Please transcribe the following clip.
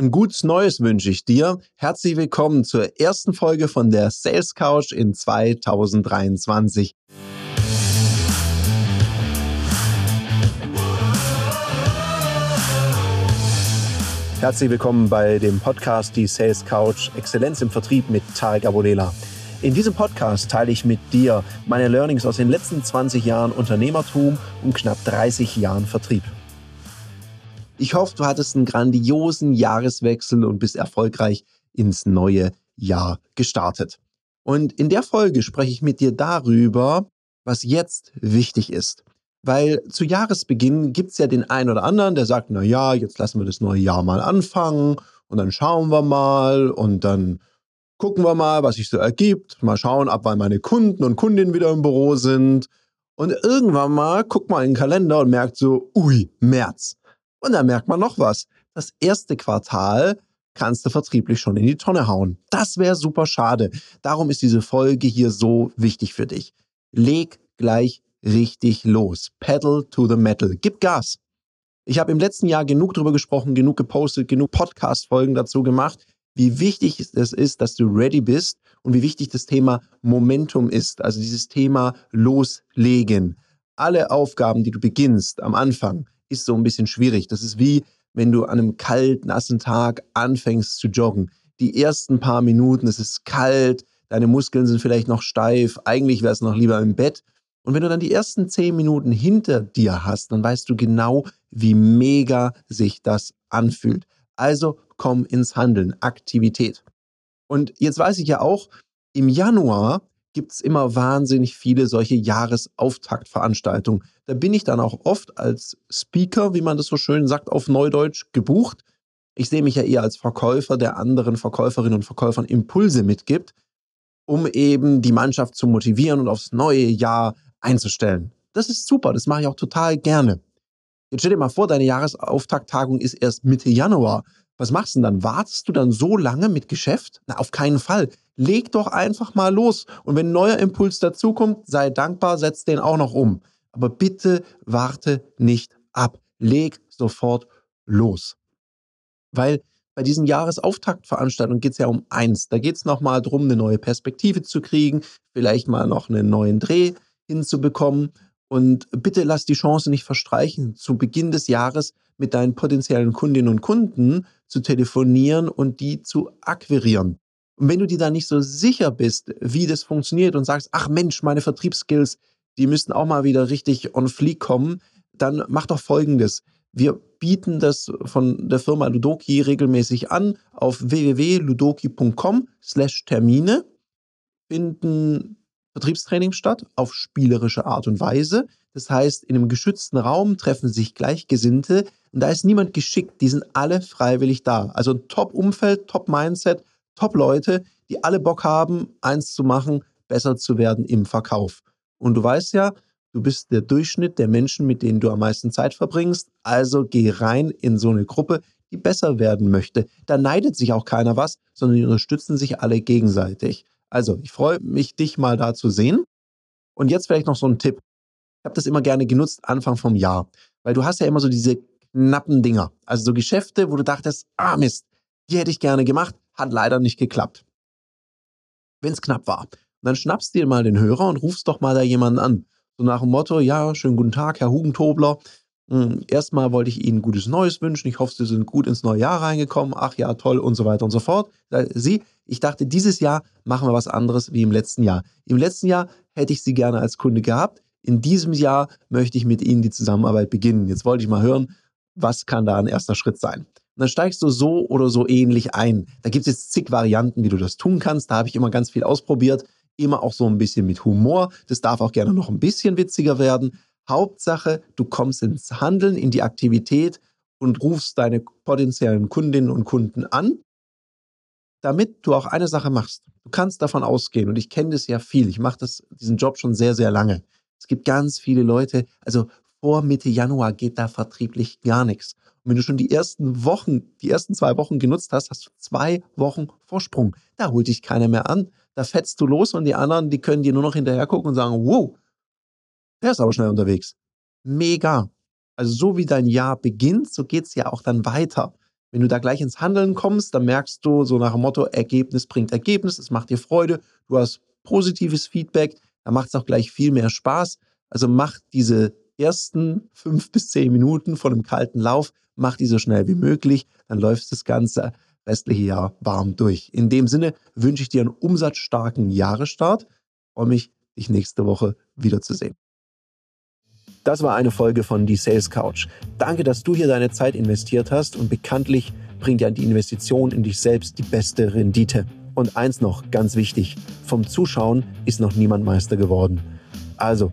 Ein gutes Neues wünsche ich dir. Herzlich willkommen zur ersten Folge von der Sales Couch in 2023. Herzlich willkommen bei dem Podcast Die Sales Couch Exzellenz im Vertrieb mit Tarek Abodela. In diesem Podcast teile ich mit dir meine Learnings aus den letzten 20 Jahren Unternehmertum und knapp 30 Jahren Vertrieb. Ich hoffe, du hattest einen grandiosen Jahreswechsel und bist erfolgreich ins neue Jahr gestartet. Und in der Folge spreche ich mit dir darüber, was jetzt wichtig ist. Weil zu Jahresbeginn gibt es ja den einen oder anderen, der sagt, na ja, jetzt lassen wir das neue Jahr mal anfangen und dann schauen wir mal und dann gucken wir mal, was sich so ergibt. Mal schauen, ab wann meine Kunden und Kundinnen wieder im Büro sind. Und irgendwann mal guckt man in den Kalender und merkt so, ui, März. Und dann merkt man noch was. Das erste Quartal kannst du vertrieblich schon in die Tonne hauen. Das wäre super schade. Darum ist diese Folge hier so wichtig für dich. Leg gleich richtig los. Pedal to the metal. Gib Gas. Ich habe im letzten Jahr genug darüber gesprochen, genug gepostet, genug Podcast-Folgen dazu gemacht, wie wichtig es ist, dass du ready bist und wie wichtig das Thema Momentum ist. Also dieses Thema loslegen. Alle Aufgaben, die du beginnst am Anfang, ist so ein bisschen schwierig. Das ist wie, wenn du an einem kalt, nassen Tag anfängst zu joggen. Die ersten paar Minuten, es ist kalt, deine Muskeln sind vielleicht noch steif, eigentlich wärst du noch lieber im Bett. Und wenn du dann die ersten zehn Minuten hinter dir hast, dann weißt du genau, wie mega sich das anfühlt. Also komm ins Handeln, Aktivität. Und jetzt weiß ich ja auch, im Januar gibt es immer wahnsinnig viele solche Jahresauftaktveranstaltungen. Da bin ich dann auch oft als Speaker, wie man das so schön sagt, auf Neudeutsch gebucht. Ich sehe mich ja eher als Verkäufer, der anderen Verkäuferinnen und Verkäufern Impulse mitgibt, um eben die Mannschaft zu motivieren und aufs neue Jahr einzustellen. Das ist super, das mache ich auch total gerne. Jetzt stell dir mal vor, deine Jahresauftakttagung ist erst Mitte Januar. Was machst du denn dann? Wartest du dann so lange mit Geschäft? Na, auf keinen Fall. Leg doch einfach mal los. Und wenn ein neuer Impuls dazukommt, sei dankbar, setz den auch noch um. Aber bitte warte nicht ab. Leg sofort los. Weil bei diesen Jahresauftaktveranstaltungen geht es ja um eins. Da geht es nochmal darum, eine neue Perspektive zu kriegen, vielleicht mal noch einen neuen Dreh hinzubekommen. Und bitte lass die Chance nicht verstreichen, zu Beginn des Jahres mit deinen potenziellen Kundinnen und Kunden zu telefonieren und die zu akquirieren. Und wenn du dir da nicht so sicher bist, wie das funktioniert und sagst, ach Mensch, meine Vertriebsskills, die müssten auch mal wieder richtig on fleek kommen, dann mach doch Folgendes. Wir bieten das von der Firma Ludoki regelmäßig an auf www.ludoki.com slash Termine finden Vertriebstraining statt auf spielerische Art und Weise. Das heißt, in einem geschützten Raum treffen sich Gleichgesinnte und da ist niemand geschickt, die sind alle freiwillig da. Also ein Top-Umfeld, Top-Mindset, Top-Leute, die alle Bock haben, eins zu machen, besser zu werden im Verkauf. Und du weißt ja, du bist der Durchschnitt der Menschen, mit denen du am meisten Zeit verbringst. Also geh rein in so eine Gruppe, die besser werden möchte. Da neidet sich auch keiner was, sondern die unterstützen sich alle gegenseitig. Also, ich freue mich, dich mal da zu sehen. Und jetzt vielleicht noch so ein Tipp. Ich habe das immer gerne genutzt, Anfang vom Jahr. Weil du hast ja immer so diese knappen Dinger. Also so Geschäfte, wo du dachtest, ah Mist, die hätte ich gerne gemacht, hat leider nicht geklappt. Wenn es knapp war. Dann schnappst du dir mal den Hörer und rufst doch mal da jemanden an. So nach dem Motto, ja, schönen guten Tag, Herr Hugentobler. Hm, erstmal wollte ich Ihnen gutes Neues wünschen. Ich hoffe, Sie sind gut ins neue Jahr reingekommen. Ach ja, toll und so weiter und so fort. Sie, ich dachte, dieses Jahr machen wir was anderes wie im letzten Jahr. Im letzten Jahr hätte ich Sie gerne als Kunde gehabt. In diesem Jahr möchte ich mit Ihnen die Zusammenarbeit beginnen. Jetzt wollte ich mal hören, was kann da ein erster Schritt sein? Dann steigst du so oder so ähnlich ein. Da gibt es jetzt zig Varianten, wie du das tun kannst. Da habe ich immer ganz viel ausprobiert. Immer auch so ein bisschen mit Humor. Das darf auch gerne noch ein bisschen witziger werden. Hauptsache, du kommst ins Handeln, in die Aktivität und rufst deine potenziellen Kundinnen und Kunden an, damit du auch eine Sache machst. Du kannst davon ausgehen, und ich kenne das ja viel, ich mache diesen Job schon sehr, sehr lange. Es gibt ganz viele Leute, also vor Mitte Januar geht da vertrieblich gar nichts. Und wenn du schon die ersten Wochen, die ersten zwei Wochen genutzt hast, hast du zwei Wochen Vorsprung. Da holt dich keiner mehr an. Da fetzt du los und die anderen, die können dir nur noch hinterher gucken und sagen, wow, der ist aber schnell unterwegs. Mega. Also so wie dein Jahr beginnt, so geht es ja auch dann weiter. Wenn du da gleich ins Handeln kommst, dann merkst du so nach dem Motto, Ergebnis bringt Ergebnis, es macht dir Freude, du hast positives Feedback, dann macht es auch gleich viel mehr Spaß. Also mach diese ersten fünf bis zehn Minuten von einem kalten Lauf, mach die so schnell wie möglich, dann läuft das Ganze restliche Jahr warm durch. In dem Sinne wünsche ich dir einen umsatzstarken Jahresstart. Freue mich, dich nächste Woche wiederzusehen. Das war eine Folge von Die Sales Couch. Danke, dass du hier deine Zeit investiert hast und bekanntlich bringt ja die Investition in dich selbst die beste Rendite. Und eins noch, ganz wichtig, vom Zuschauen ist noch niemand Meister geworden. Also